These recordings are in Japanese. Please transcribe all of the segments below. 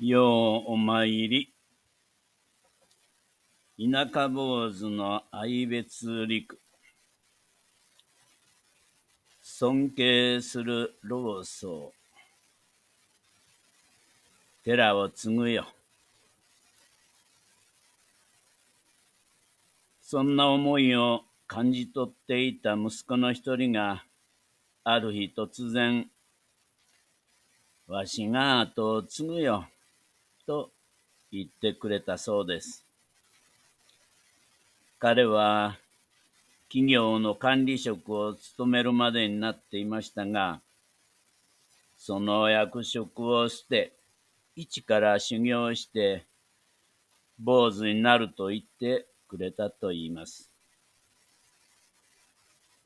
ようお参り。田舎坊主の愛別陸。尊敬する老僧。寺を継ぐよ。そんな思いを感じ取っていた息子の一人が、ある日突然、わしが後を継ぐよ。と言ってくれたそうです。彼は企業の管理職を務めるまでになっていましたが、その役職を捨て、一から修行して、坊主になると言ってくれたと言います。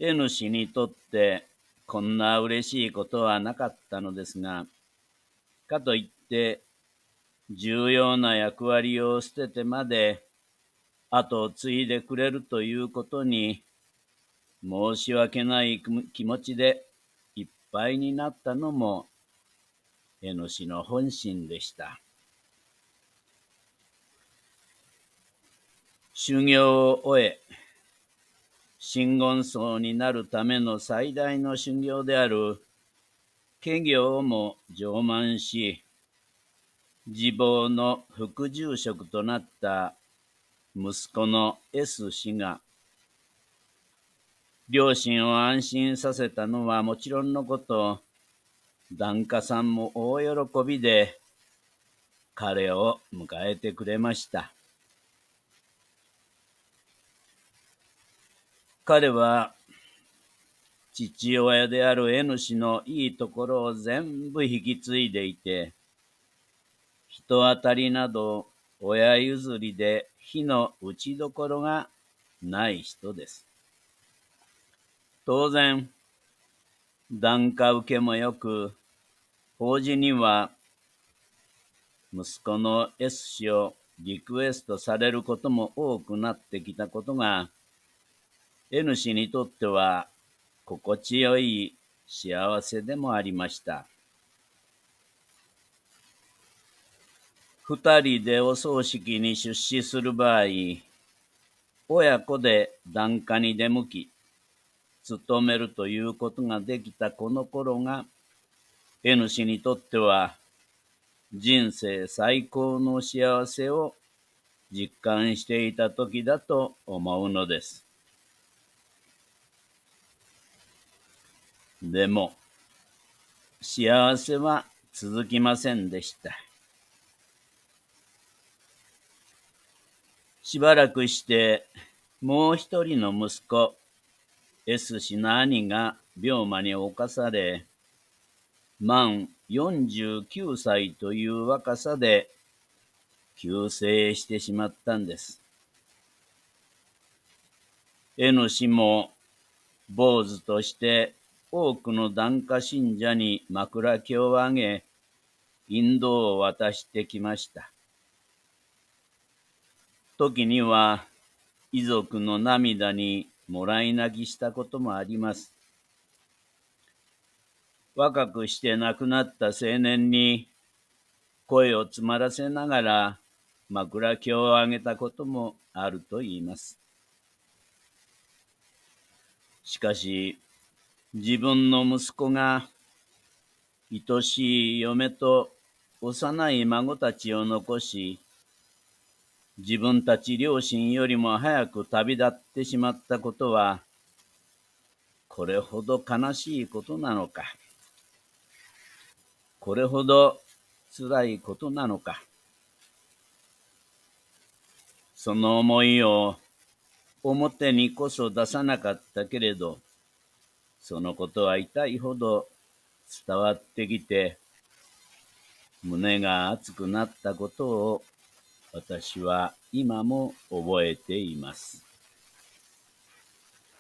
N 氏にとってこんな嬉しいことはなかったのですが、かといって重要な役割を捨ててまで後を継いでくれるということに申し訳ない気持ちでいっぱいになったのも江野氏の本心でした。修行を終え、真言僧になるための最大の修行である、家業も上満し、自坊の副住職となった息子の S 氏が、両親を安心させたのはもちろんのこと、檀家さんも大喜びで彼を迎えてくれました。彼は父親である N 氏のいいところを全部引き継いでいて、人当たりなど親譲りで火の打ちどころがない人です。当然、檀家受けもよく、法事には息子の S 氏をリクエストされることも多くなってきたことが、N 氏にとっては心地よい幸せでもありました。二人でお葬式に出資する場合、親子で檀家に出向き、勤めるということができたこの頃が、N 氏にとっては人生最高の幸せを実感していた時だと思うのです。でも、幸せは続きませんでした。しばらくして、もう一人の息子、S 氏の兄が病魔に侵され、満49歳という若さで急逝してしまったんです。N 氏も坊主として多くの檀家信者に枕木をあげ、引導を渡してきました。時には遺族の涙にもらい泣きしたこともあります。若くして亡くなった青年に声を詰まらせながら枕木をあげたこともあると言います。しかし、自分の息子が愛しい嫁と幼い孫たちを残し、自分たち両親よりも早く旅立ってしまったことは、これほど悲しいことなのか。これほど辛いことなのか。その思いを表にこそ出さなかったけれど、そのことは痛いほど伝わってきて、胸が熱くなったことを私は今も覚えています。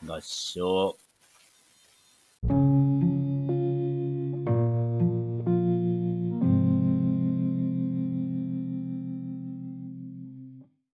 合唱